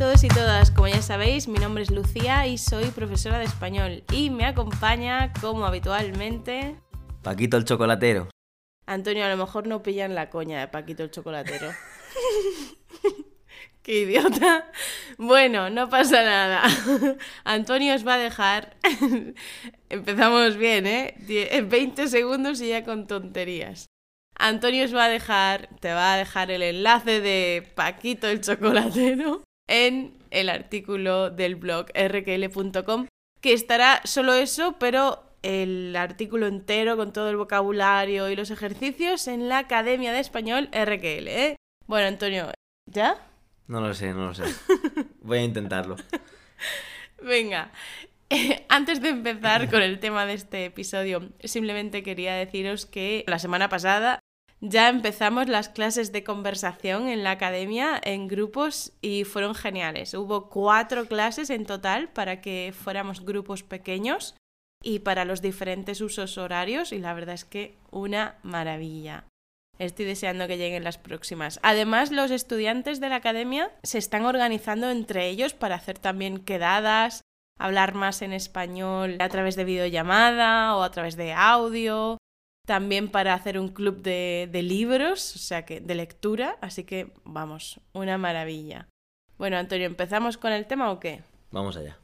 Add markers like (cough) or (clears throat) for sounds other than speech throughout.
todos y todas, como ya sabéis, mi nombre es Lucía y soy profesora de español y me acompaña, como habitualmente, Paquito el chocolatero. Antonio, a lo mejor no pillan la coña de Paquito el chocolatero. (laughs) Qué idiota. Bueno, no pasa nada. (laughs) Antonio os va a dejar. (laughs) Empezamos bien, ¿eh? Die- 20 segundos y ya con tonterías. Antonio os va a dejar, te va a dejar el enlace de Paquito el chocolatero en el artículo del blog rkl.com, que estará solo eso, pero el artículo entero con todo el vocabulario y los ejercicios en la Academia de Español RQL, ¿eh? Bueno, Antonio, ¿ya? No lo sé, no lo sé. (laughs) Voy a intentarlo. Venga, antes de empezar con el tema de este episodio, simplemente quería deciros que la semana pasada ya empezamos las clases de conversación en la academia en grupos y fueron geniales. Hubo cuatro clases en total para que fuéramos grupos pequeños y para los diferentes usos horarios y la verdad es que una maravilla. Estoy deseando que lleguen las próximas. Además, los estudiantes de la academia se están organizando entre ellos para hacer también quedadas, hablar más en español a través de videollamada o a través de audio, también para hacer un club de, de libros, o sea que de lectura, así que vamos, una maravilla. Bueno, Antonio, ¿empezamos con el tema o qué? Vamos allá.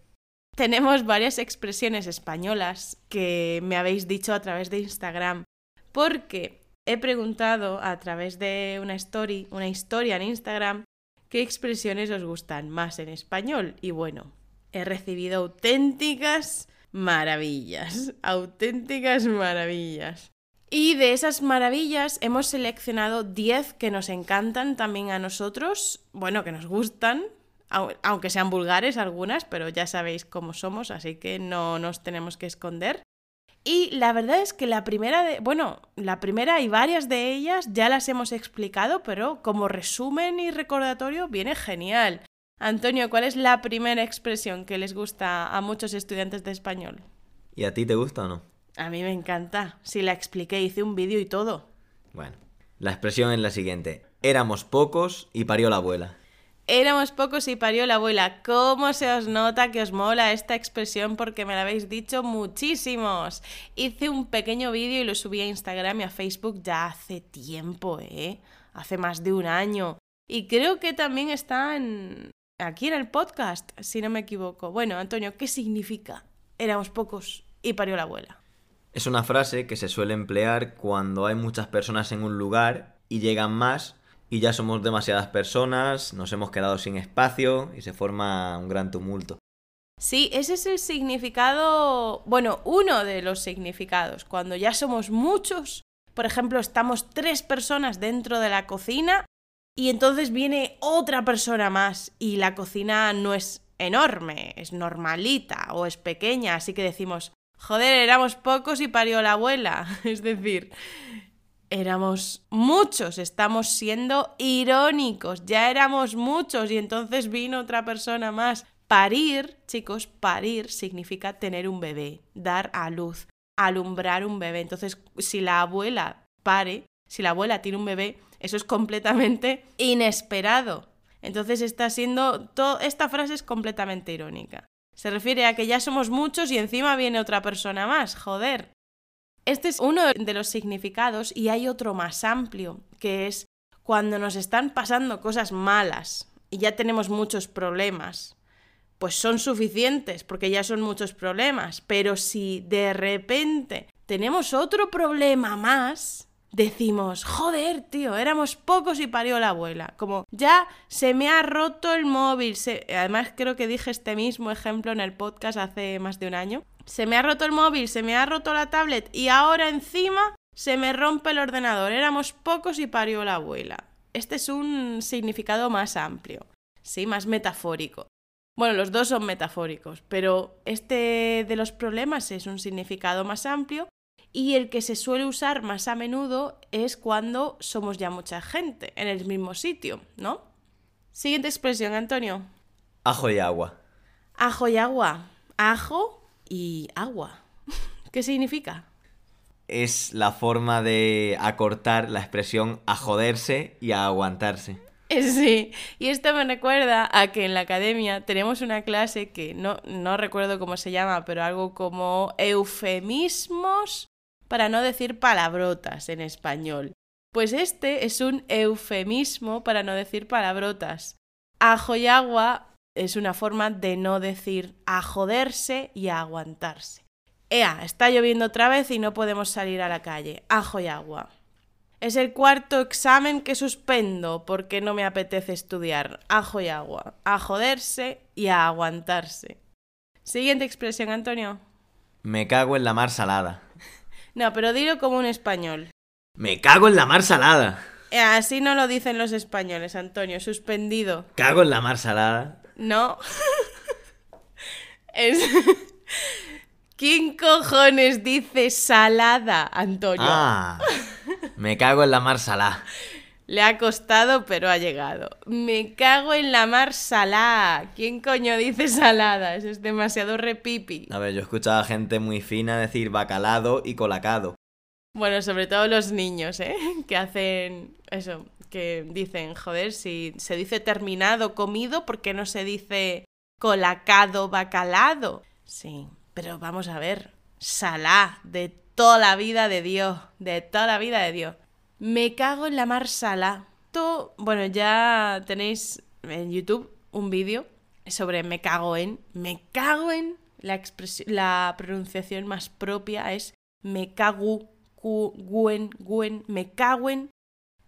Tenemos varias expresiones españolas que me habéis dicho a través de Instagram, porque he preguntado a través de una story, una historia en Instagram, qué expresiones os gustan más en español. Y bueno, he recibido auténticas maravillas, auténticas maravillas. Y de esas maravillas hemos seleccionado 10 que nos encantan también a nosotros, bueno, que nos gustan, au- aunque sean vulgares algunas, pero ya sabéis cómo somos, así que no nos tenemos que esconder. Y la verdad es que la primera de, bueno, la primera y varias de ellas ya las hemos explicado, pero como resumen y recordatorio viene genial. Antonio, ¿cuál es la primera expresión que les gusta a muchos estudiantes de español? ¿Y a ti te gusta o no? A mí me encanta. Si la expliqué, hice un vídeo y todo. Bueno, la expresión es la siguiente. Éramos pocos y parió la abuela. Éramos pocos y parió la abuela. ¿Cómo se os nota que os mola esta expresión? Porque me la habéis dicho muchísimos. Hice un pequeño vídeo y lo subí a Instagram y a Facebook ya hace tiempo, ¿eh? Hace más de un año. Y creo que también está en... aquí en el podcast, si no me equivoco. Bueno, Antonio, ¿qué significa? Éramos pocos y parió la abuela. Es una frase que se suele emplear cuando hay muchas personas en un lugar y llegan más y ya somos demasiadas personas, nos hemos quedado sin espacio y se forma un gran tumulto. Sí, ese es el significado, bueno, uno de los significados. Cuando ya somos muchos, por ejemplo, estamos tres personas dentro de la cocina y entonces viene otra persona más y la cocina no es enorme, es normalita o es pequeña, así que decimos, joder, éramos pocos y parió la abuela. (laughs) Es decir, éramos muchos, estamos siendo irónicos, ya éramos muchos y entonces vino otra persona más. Parir, chicos, parir significa tener un bebé, dar a luz, alumbrar un bebé. Entonces, si la abuela pare, si la abuela tiene un bebé, eso es completamente inesperado. Entonces está siendo esta frase es completamente irónica. Se refiere a que ya somos muchos y encima viene otra persona más, joder. Este es uno de los significados y hay otro más amplio, que es cuando nos están pasando cosas malas y ya tenemos muchos problemas. Pues son suficientes porque ya son muchos problemas, pero si de repente tenemos otro problema más, decimos, joder, tío, éramos pocos y parió la abuela. Como, ya se me ha roto el móvil. se- Además, creo que dije este mismo ejemplo en el podcast hace más de un año. Se me ha roto el móvil, se me ha roto la tablet y ahora encima se me rompe el ordenador. Éramos pocos y parió la abuela. Este es un significado más amplio, sí, más metafórico. Bueno, los dos son metafóricos, pero este de los problemas es un significado más amplio y el que se suele usar más a menudo es cuando somos ya mucha gente en el mismo sitio, ¿no? Siguiente expresión, Antonio. Ajo y agua. Ajo y agua. Ajo y agua. (laughs) ¿Qué significa? Es la forma de acortar la expresión a joderse y a aguantarse. (laughs) Sí, y esto me recuerda a que en la academia tenemos una clase que no, no recuerdo cómo se llama, pero algo como eufemismos para no decir palabrotas en español. Pues este es un eufemismo para no decir palabrotas. Ajo y agua es una forma de no decir a joderse y a aguantarse. Ea, está lloviendo otra vez y no podemos salir a la calle. Ajo y agua. Es el cuarto examen que suspendo porque no me apetece estudiar. Ajo y agua. A joderse y a aguantarse. Siguiente expresión, Antonio. Me cago en la mar salada. No, pero dilo como un español. Me cago en la mar salada. Eh, Así no lo dicen los españoles, Antonio. Suspendido. Cago en la mar salada. No. (laughs) es... ¿Quién cojones dice salada, Antonio? Ah. Me cago en la mar salada. (laughs) Le ha costado, pero ha llegado. Me cago en la mar salada. ¿Quién coño dice salada? Eso es demasiado repipi. A ver, yo he escuchado a gente muy fina decir bacalado y colacado. Bueno, sobre todo los niños, ¿eh? (laughs) Que hacen eso, que dicen, joder, si se dice terminado, comido, ¿por qué no se dice colacado, bacalado? Sí, pero vamos a ver, salá, de toda la vida de Dios, de toda la vida de Dios. Me cago en la mar salá. Esto, bueno, ya tenéis en YouTube un vídeo sobre me cago en. Me cago en. La, expresi- la pronunciación más propia es me cago, cu, guen, me cago en.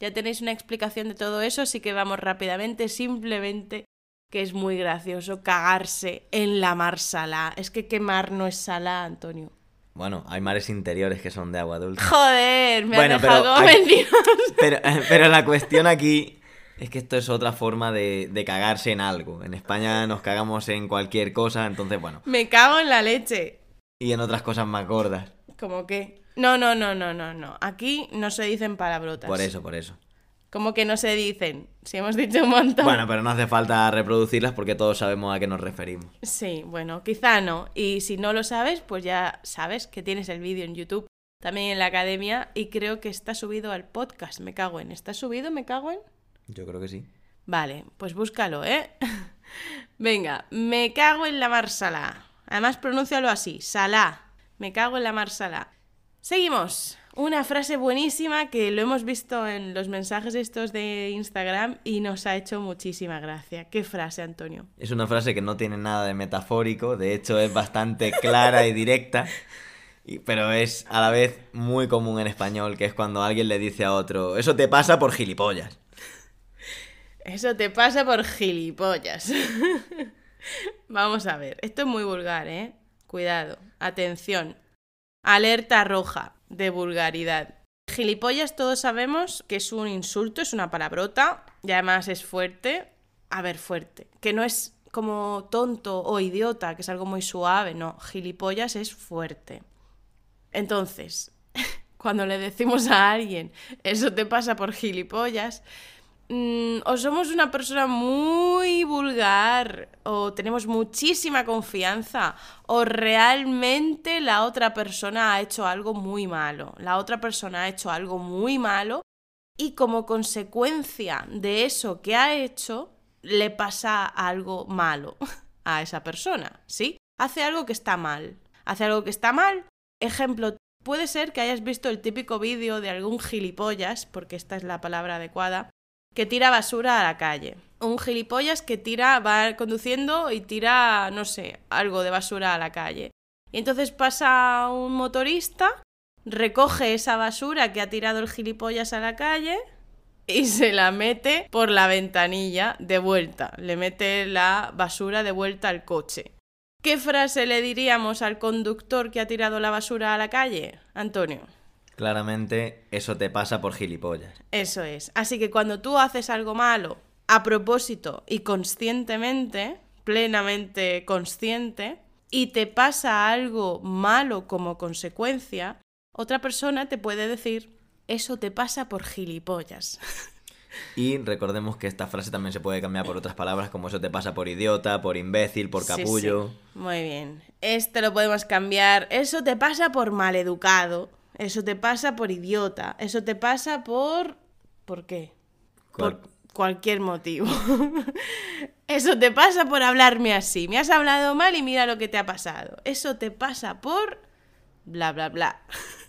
Ya tenéis una explicación de todo eso, así que vamos rápidamente, simplemente que es muy gracioso cagarse en la mar salá. Es que qué mar no es salá, Antonio. Bueno, hay mares interiores que son de agua dulce. Joder, me Bueno, has dejado pero hay- mentiroso. (laughs) Pero, pero la cuestión aquí es que esto es otra forma de, de cagarse en algo. En España nos cagamos en cualquier cosa, entonces bueno. Me cago en la leche. Y en otras cosas más gordas. ¿Cómo que? No, no, no, no, no, no. Aquí no se dicen palabrotas. Por eso, por eso. ¿Cómo que no se dicen? Si hemos dicho un montón. Bueno, pero no hace falta reproducirlas porque todos sabemos a qué nos referimos. Sí, bueno, quizá no. Y si no lo sabes, pues ya sabes que tienes el vídeo en YouTube, también en la academia, y creo que está subido al podcast. Me cago en. ¿Está subido? Me cago en. Yo creo que sí. Vale, pues búscalo, ¿eh? (laughs) Venga, me cago en la mar. Además, pronúncialo así, salá. Me cago en la mar. Seguimos. Una frase buenísima que lo hemos visto en los mensajes estos de Instagram y nos ha hecho muchísima gracia. ¿Qué frase, Antonio? Es una frase que no tiene nada de metafórico, de hecho es bastante clara y directa, y- pero es a la vez muy común en español, que es cuando alguien le dice a otro, eso te pasa por gilipollas. Eso te pasa por gilipollas. (laughs) Vamos a ver, esto es muy vulgar, ¿eh? Cuidado, atención. Alerta roja de vulgaridad. Gilipollas todos sabemos que es un insulto, es una palabrota y además es fuerte. A ver, fuerte. Que no es como tonto o idiota, que es algo muy suave, no. Gilipollas es fuerte. Entonces, (laughs) cuando le decimos a alguien, eso te pasa por gilipollas, mm, o somos una persona muy vulgar, o tenemos muchísima confianza, o realmente la otra persona ha hecho algo muy malo. La otra persona ha hecho algo muy malo y como consecuencia de eso que ha hecho, le pasa algo malo (laughs) a esa persona, ¿sí? Hace algo que está mal. Hace algo que está mal. Ejemplo, puede ser que hayas visto el típico vídeo de algún gilipollas, porque esta es la palabra adecuada, que tira basura a la calle. Un gilipollas que tira, va conduciendo y tira, no sé, algo de basura a la calle. Y entonces pasa un motorista, recoge esa basura que ha tirado el gilipollas a la calle y se la mete por la ventanilla de vuelta. Le mete la basura de vuelta al coche. ¿Qué frase le diríamos al conductor que ha tirado la basura a la calle? Antonio. Claramente eso te pasa por gilipollas. Eso es. Así que cuando tú haces algo malo a propósito y conscientemente, plenamente consciente, y te pasa algo malo como consecuencia, otra persona te puede decir, eso te pasa por gilipollas. (laughs) Y recordemos que esta frase también se puede cambiar por otras palabras como eso te pasa por idiota, por imbécil, por Sí, sí. capullo. Muy bien. Este lo podemos cambiar. Eso te pasa por maleducado. Eso te pasa por idiota. Eso te pasa por... ¿Por qué? Por cualquier motivo. (laughs) Eso te pasa por hablarme así. Me has hablado mal y mira lo que te ha pasado. Eso te pasa por... bla, bla, bla.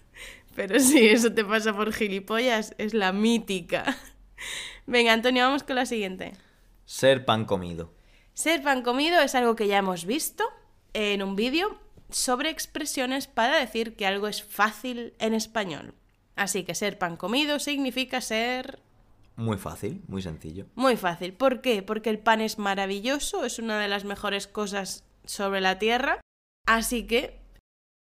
(laughs) Pero sí, eso te pasa por gilipollas. Es la mítica. (laughs) Venga, Antonio, vamos con la siguiente. Ser pan comido. Ser pan comido es algo que ya hemos visto en un vídeo sobre expresiones para decir que algo es fácil en español. Así que ser pan comido significa ser Muy fácil, muy sencillo. muy fácil. ¿Por qué? Porque el pan es maravilloso, es una de las mejores cosas sobre la tierra. Así que,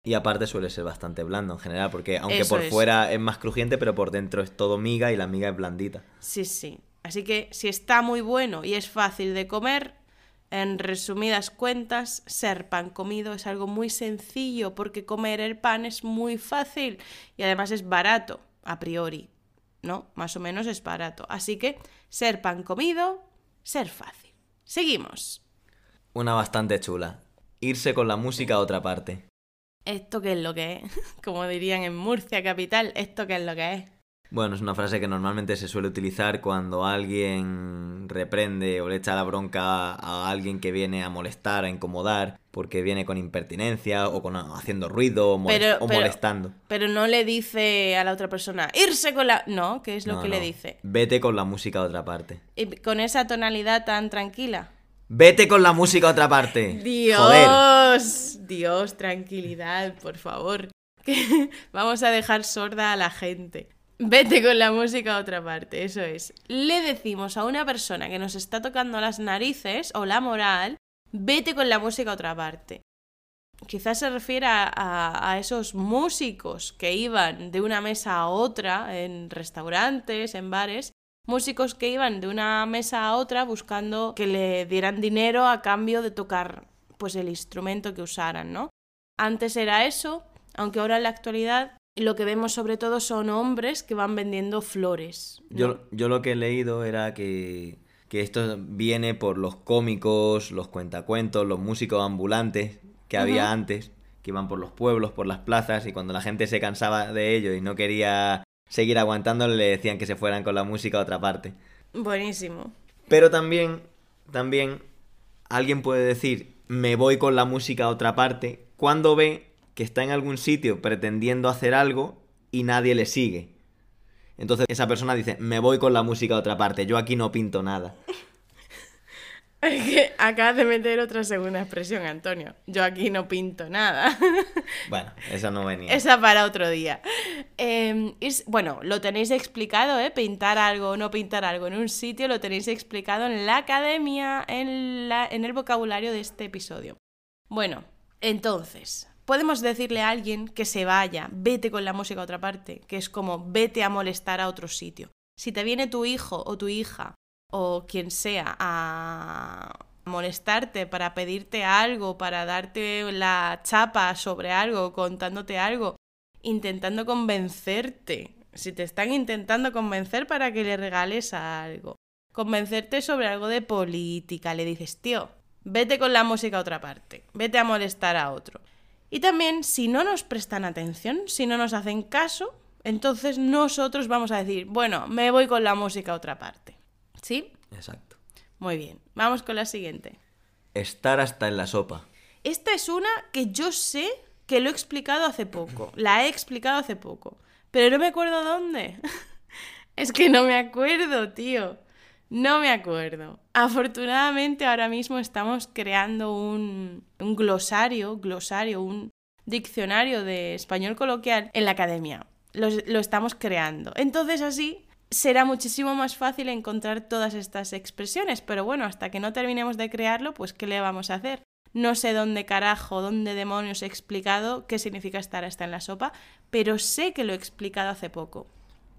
Y aparte suele ser bastante blando en general, porque aunque Eso por es. fuera es más crujiente, pero por dentro es todo miga y la miga es blandita. sí, sí. Así que si está muy bueno y es fácil de comer, en resumidas cuentas, ser pan comido es algo muy sencillo porque comer el pan es muy fácil y además es barato, a priori. ¿No? Más o menos es barato. Así que ser pan comido, ser fácil. Seguimos. Una bastante chula. Irse con la música a otra parte. ¿Esto qué es lo que es? (laughs) Como dirían en Murcia capital, ¿esto qué es lo que es? Bueno, es una frase que normalmente se suele utilizar cuando alguien reprende o le echa la bronca a alguien que viene a molestar, a incomodar, porque viene con impertinencia o con haciendo ruido o, molest- Pero- o pero- molestando. Pero no le dice a la otra persona, irse con la... No, que es lo No, que le dice. Vete con la música a otra parte. Y con esa tonalidad tan tranquila. Vete con la música a otra parte. (laughs) Joder. Dios, Dios, tranquilidad, por favor. (laughs) Vamos a dejar sorda a la gente. Vete con la música a otra parte, eso es. Le decimos a una persona que nos está tocando las narices o la moral, vete con la música a otra parte. Quizás se refiere a, a- esos músicos que iban de una mesa a otra en restaurantes, en bares, músicos que iban de una mesa a otra buscando que le dieran dinero a cambio de tocar pues el instrumento que usaran, ¿no? Antes era eso, aunque ahora en la actualidad lo que vemos sobre todo son hombres que van vendiendo flores. ¿no? Yo, yo lo que he leído era que, que esto viene por los cómicos, los cuentacuentos, los músicos ambulantes que había antes, que iban por los pueblos, por las plazas, y cuando la gente se cansaba de ello y no quería seguir aguantando, le decían que se fueran con la música a otra parte. Buenísimo. Pero también, también, alguien puede decir, me voy con la música a otra parte, cuando ve que está en algún sitio pretendiendo hacer algo y nadie le sigue. Entonces esa persona dice, me voy con la música a otra parte, yo aquí no pinto nada. (laughs) Es que acabas de meter otra segunda expresión, Antonio. Yo aquí no pinto nada. (laughs) Bueno, esa no venía. Esa para otro día. Eh, es- bueno, lo tenéis explicado, ¿eh? Pintar algo o no pintar algo en un sitio, lo tenéis explicado en la academia, en, la, en el vocabulario de este episodio. Bueno, entonces, podemos decirle a alguien que se vaya, vete con la música a otra parte, que es como vete a molestar a otro sitio. Si te viene tu hijo o tu hija o quien sea a molestarte para pedirte algo, para darte la chapa sobre algo, contándote algo, intentando convencerte. Si te están intentando convencer para que le regales algo, convencerte sobre algo de política, le dices, tío, vete con la música a otra parte, vete a molestar a otro. Y también, si no nos prestan atención, si no nos hacen caso, entonces nosotros vamos a decir, bueno, me voy con la música a otra parte. ¿Sí? Exacto. Muy bien. Vamos con la siguiente. Estar hasta en la sopa. Esta es una que yo sé que lo he explicado hace poco. (clears throat) La he explicado hace poco. Pero no me acuerdo dónde. (laughs) es que no me acuerdo, tío. No me acuerdo. Afortunadamente ahora mismo estamos creando un, un glosario, glosario, un diccionario de español coloquial en la academia. Lo, lo estamos creando. Entonces así será muchísimo más fácil encontrar todas estas expresiones. Pero bueno, hasta que no terminemos de crearlo, pues ¿qué le vamos a hacer? No sé dónde carajo, dónde demonios he explicado qué significa estar hasta en la sopa, pero sé que lo he explicado hace poco.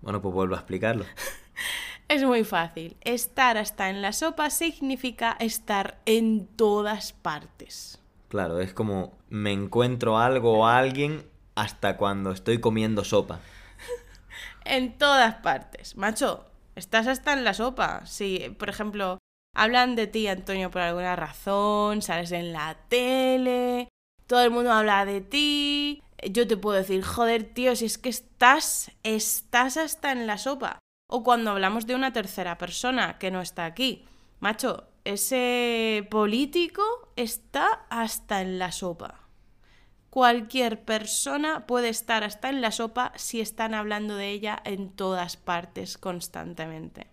Bueno, pues vuelvo a explicarlo. (laughs) Es muy fácil. Estar hasta en la sopa significa estar en todas partes. Claro, es como me encuentro algo o alguien hasta cuando estoy comiendo sopa. (laughs) En todas partes. Macho, estás hasta en la sopa. Si, por ejemplo, hablan de ti, Antonio, por alguna razón, sales en la tele, todo el mundo habla de ti. Yo te puedo decir, joder, tío, si es que estás, estás hasta en la sopa. O cuando hablamos de una tercera persona que no está aquí. Macho, ese político está hasta en la sopa. Cualquier persona puede estar hasta en la sopa si están hablando de ella en todas partes constantemente.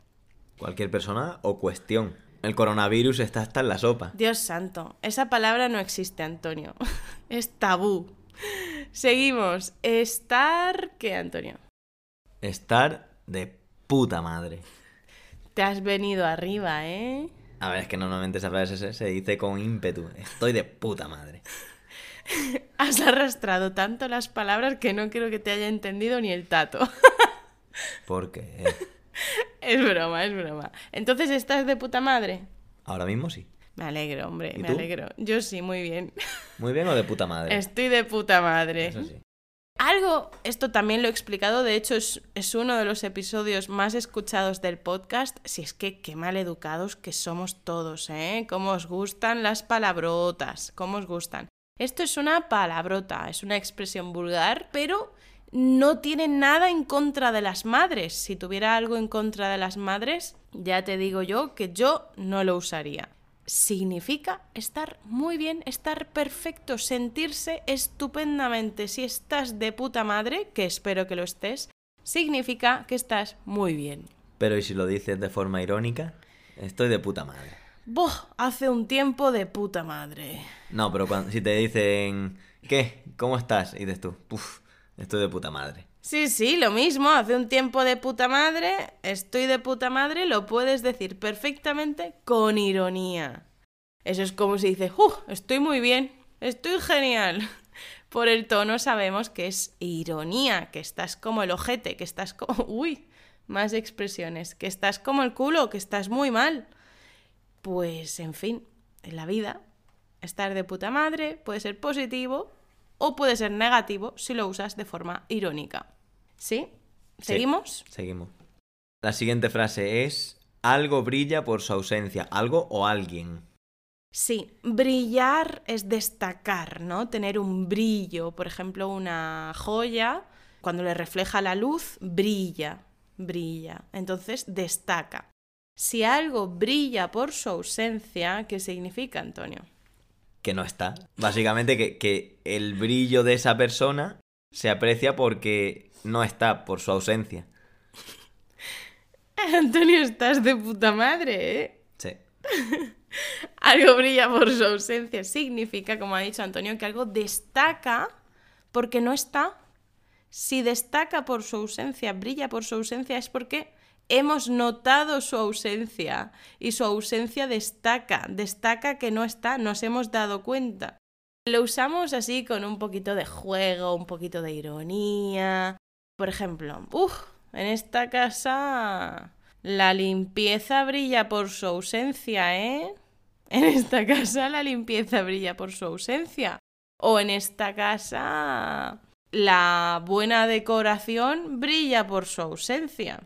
Cualquier persona o cuestión. El coronavirus está hasta en la sopa. Dios santo, esa palabra no existe, Antonio. (laughs) es tabú. Seguimos. Estar... ¿Qué, Antonio? Estar de puta madre. Te has venido arriba, ¿eh? A ver, es que normalmente esa frase se, se dice con ímpetu. Estoy de puta madre. (laughs) Has arrastrado tanto las palabras que no creo que te haya entendido ni el tato. (laughs) Porque (laughs) es broma, es broma. Entonces, ¿estás de puta madre? ahora mismo sí. Me alegro, hombre, ¿Y me tú? alegro. Yo sí, muy bien. Muy bien o de puta madre. Estoy de puta madre. Eso sí. Algo, esto también lo he explicado, de hecho es, uno de los episodios más escuchados del podcast. Si es que qué mal educados que somos todos, ¿eh? Cómo os gustan las palabrotas, cómo os gustan. Esto es una palabrota, es una expresión vulgar, pero no tiene nada en contra de las madres. Si tuviera algo en contra de las madres, ya te digo yo que yo no lo usaría significa estar muy bien, estar perfecto, sentirse estupendamente. Si estás de puta madre, que espero que lo estés, significa que estás muy bien. Pero ¿y si lo dices de forma irónica? Estoy de puta madre. Boh, hace un tiempo de puta madre. No, pero cuando, si te dicen, ¿qué? ¿Cómo estás? Y dices tú, puf, estoy de puta madre. Sí, sí, lo mismo, hace un tiempo de puta madre, estoy de puta madre, lo puedes decir perfectamente con ironía. Eso es como si dices, ¡uh! Estoy muy bien, estoy genial. (laughs) Por el tono sabemos que es ironía, que estás como el ojete, que estás como... (laughs) ¡Uy! Más expresiones, que estás como el culo, que estás muy mal. Pues, en fin, en la vida, estar de puta madre puede ser positivo o puede ser negativo si lo usas de forma irónica. ¿Sí? ¿Seguimos? Sí, seguimos. La siguiente frase es, algo brilla por su ausencia, algo o alguien. Sí, brillar es destacar, ¿no? Tener un brillo, por ejemplo, una joya, cuando le refleja la luz, brilla, brilla. Entonces, destaca. Si algo brilla por su ausencia, ¿qué significa, Antonio? Que no está. Básicamente que, que el brillo de esa persona se aprecia porque no está, por su ausencia. (laughs) Antonio, estás de puta madre, ¿eh? Sí. (laughs) Algo brilla por su ausencia. Significa, como ha dicho Antonio, que algo destaca porque no está. Si destaca por su ausencia, brilla por su ausencia, es porque hemos notado su ausencia. Y su ausencia destaca. Destaca que no está. Nos hemos dado cuenta. Lo usamos así con un poquito de juego, un poquito de ironía. Por ejemplo, uff, en esta casa la limpieza brilla por su ausencia, ¿eh? En esta casa la limpieza brilla por su ausencia. O en esta casa la buena decoración brilla por su ausencia.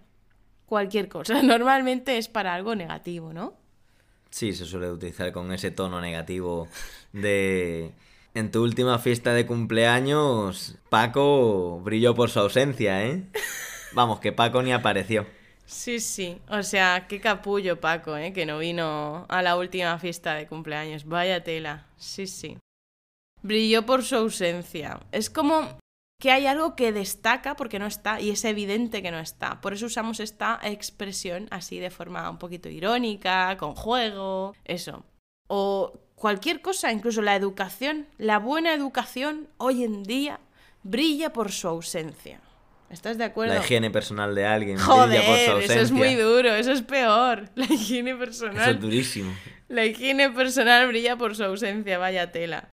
Cualquier cosa. (laughs) Normalmente es para algo negativo, ¿no? Sí, se suele utilizar con ese tono negativo de... En tu última fiesta de cumpleaños, Paco brilló por su ausencia, ¿eh? (laughs) Vamos, que Paco ni apareció. Sí, sí. O sea, qué capullo Paco, ¿eh? Que no vino a la última fiesta de cumpleaños. Vaya tela. Sí, sí. Brilló por su ausencia. Es como que hay algo que destaca porque no está y es evidente que no está. Por eso usamos esta expresión así de forma un poquito irónica, con juego, eso. O cualquier cosa, incluso la educación. La buena educación hoy en día brilla por su ausencia. ¿Estás de acuerdo? La higiene personal de alguien Joder, brilla por su ausencia. eso es muy duro, eso es peor. (laughs) La higiene personal. Eso es durísimo. La higiene personal brilla por su ausencia, vaya tela.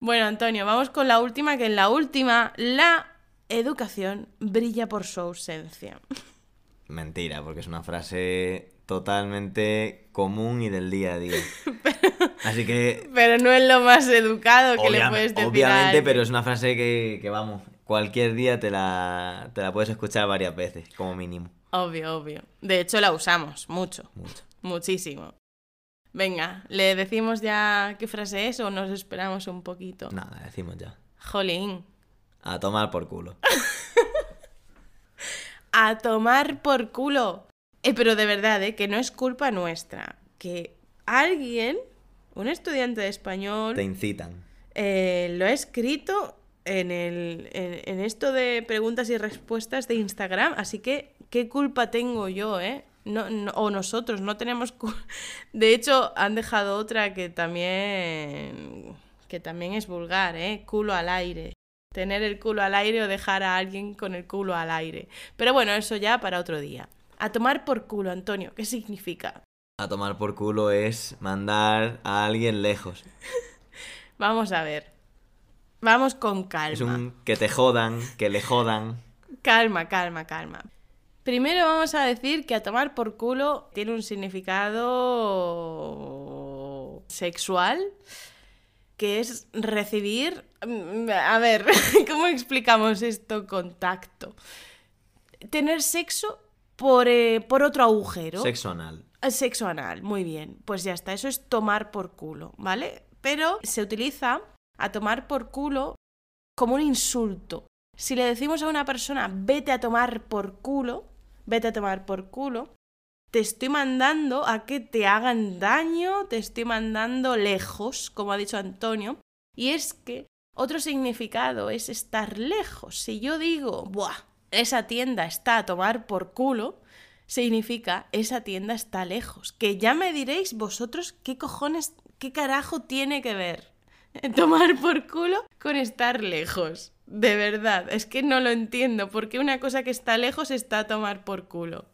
Bueno, Antonio, vamos con la última, que en la última, la educación brilla por su ausencia. (laughs) Mentira, porque es una frase totalmente común y del día a día. (laughs) Así que, Pero no es lo más educado que le puedes decir a obviamente, pero es una frase que, que, vamos, cualquier día te la, te la puedes escuchar varias veces, como mínimo. Obvio, obvio. De hecho, la usamos mucho. Mucho. Muchísimo. Venga, ¿le decimos ya qué frase es o nos esperamos un poquito? Nada, decimos ya. Jolín. A tomar por culo. (laughs) A tomar por culo. Eh, pero de verdad, ¿eh? que no es culpa nuestra. Que alguien, un estudiante de español, Te incitan. eh, lo ha escrito en, el, en, en esto de preguntas y respuestas de Instagram. Así que, ¿qué culpa tengo yo, eh? No, no- o nosotros, no tenemos culpa. (laughs) De hecho, han dejado otra que también, que también es vulgar, ¿eh? Culo al aire. Tener el culo al aire o dejar a alguien con el culo al aire. Pero bueno, eso ya para otro día. A tomar por culo, Antonio. ¿Qué significa? A tomar por culo es mandar a alguien lejos. (laughs) Vamos a ver. Vamos con calma. Es un que te jodan, que le jodan. Calma, calma, calma. Primero vamos a decir que a tomar por culo tiene un significado sexual, que es recibir... mm, A ver, (laughs) ¿cómo explicamos esto con tacto? Tener sexo por, eh, por otro agujero. Sexo anal. Eh, Sexo anal, muy bien. Pues ya está, eso es tomar por culo, ¿vale? Pero se utiliza a tomar por culo como un insulto. Si le decimos a una persona, vete a tomar por culo, vete a tomar por culo, te estoy mandando a que te hagan daño, te estoy mandando lejos, como ha dicho Antonio. Y es que otro significado es estar lejos. Si yo digo, buah, esa tienda está a tomar por culo, significa esa tienda está lejos. Que ya me diréis vosotros qué cojones, qué carajo tiene que ver (laughs) tomar por culo con estar lejos. De verdad, es que no lo entiendo. porque una cosa que está lejos está a tomar por culo?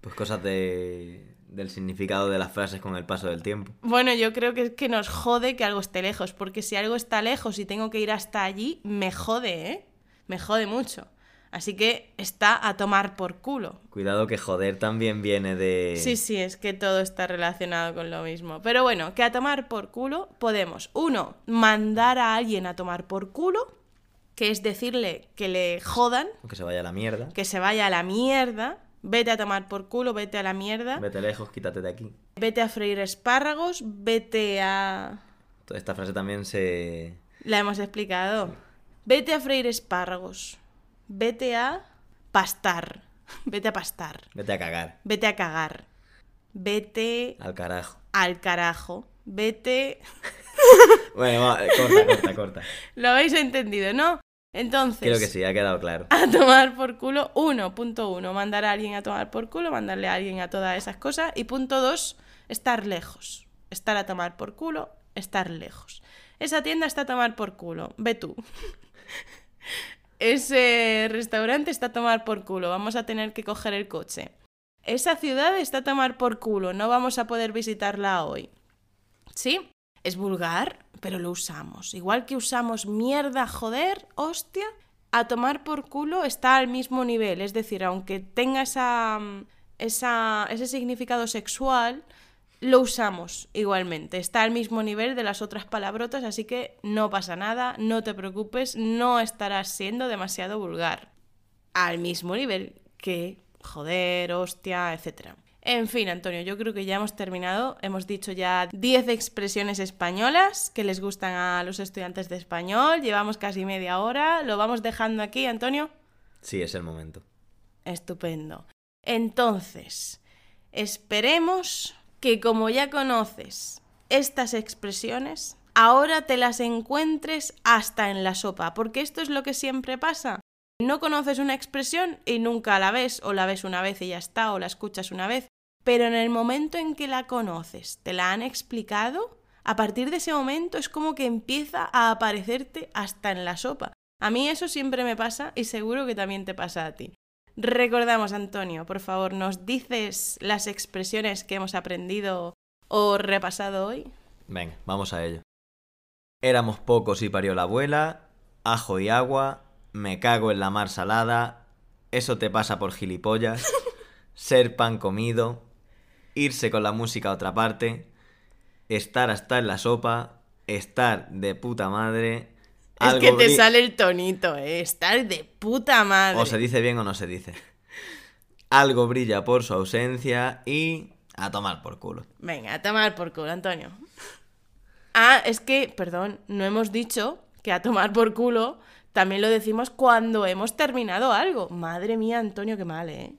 Pues cosas de, del significado de las frases con el paso del tiempo. Bueno, yo creo que es que nos jode que algo esté lejos, porque si algo está lejos y tengo que ir hasta allí, me jode, ¿eh? Me jode mucho. Así que está a tomar por culo. Cuidado que joder también viene de... Sí, sí, es que todo está relacionado con lo mismo. Pero bueno, que a tomar por culo podemos, uno, mandar a alguien a tomar por culo, que es decirle que le jodan, Que se vaya a la mierda. que se vaya a la mierda, vete a tomar por culo, vete a la mierda, Vete lejos, quítate de aquí. vete a freír espárragos, vete a... Toda esta frase también se... La hemos explicado. Vete a freír espárragos, vete a pastar, (laughs) vete a pastar, Vete a cagar. vete a cagar, vete Al carajo. al carajo, vete... (laughs) Bueno, va, corta, corta, corta. Lo habéis entendido, ¿no? Entonces, Creo que sí, ha quedado claro. a tomar por culo, uno, punto uno, mandar a alguien a tomar por culo, mandarle a alguien a todas esas cosas. Y punto dos, estar lejos. Estar a tomar por culo, estar lejos. Esa tienda está a tomar por culo, ve tú. (laughs) Ese restaurante está a tomar por culo, vamos a tener que coger el coche. Esa ciudad está a tomar por culo, no vamos a poder visitarla hoy. ¿Sí? Es vulgar, pero lo usamos. Igual que usamos mierda, joder, hostia, a tomar por culo está al mismo nivel. Es decir, aunque tenga esa, esa, ese significado sexual, lo usamos igualmente. Está al mismo nivel de las otras palabrotas, así que no pasa nada, no te preocupes, no estarás siendo demasiado vulgar. Al mismo nivel que joder, hostia, etc. En fin, Antonio, yo creo que ya hemos terminado. Hemos dicho ya 10 expresiones españolas que les gustan a los estudiantes de español. Llevamos casi media hora. Lo vamos dejando aquí, Antonio. Sí, es el momento. Estupendo. Entonces, esperemos que como ya conoces estas expresiones, ahora te las encuentres hasta en la sopa, porque esto es lo que siempre pasa. No conoces una expresión y nunca la ves, o la ves una vez y ya está, o la escuchas una vez, pero en el momento en que la conoces, te la han explicado, a partir de ese momento es como que empieza a aparecerte hasta en la sopa. A mí eso siempre me pasa y seguro que también te pasa a ti. Recordamos, Antonio, por favor, ¿nos dices las expresiones que hemos aprendido o repasado hoy? Venga, vamos a ello. Éramos pocos y parió la abuela, ajo y agua, me cago en la mar salada, eso te pasa por gilipollas, (laughs) ser pan comido, irse con la música a otra parte, estar hasta en la sopa, estar de puta madre. Es que te sale el tonito, ¿eh? Estar de puta madre. O se dice bien o no se dice. Algo brilla por su ausencia y a tomar por culo. Venga, a tomar por culo, Antonio. Ah, es que, perdón, no hemos dicho que a tomar por culo También lo decimos cuando hemos terminado algo. Madre mía, Antonio, qué mal, ¿eh?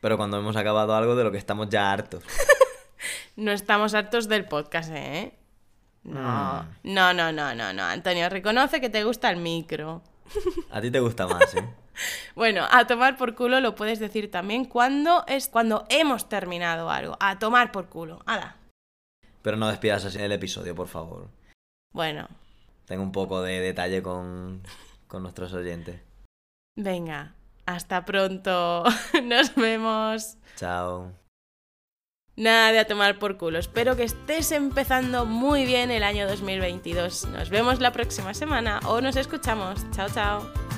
Pero cuando hemos acabado algo de lo que estamos ya hartos. (laughs) No estamos hartos del podcast, ¿eh? No, no, no, no, no, no. Antonio, reconoce que te gusta el micro. A ti te gusta más, ¿eh? (laughs) Bueno, a tomar por culo lo puedes decir también cuando es cuando hemos terminado algo. A tomar por culo. ¡Hala! Pero no despidas así el episodio, por favor. Bueno, Tengo un poco de detalle con, con nuestros oyentes. venga. Hasta pronto. (laughs) Nos vemos. Chao. Nada de a tomar por culo. Espero que estés empezando muy bien el año 2022. Nos vemos la próxima semana o nos escuchamos. Chao, chao.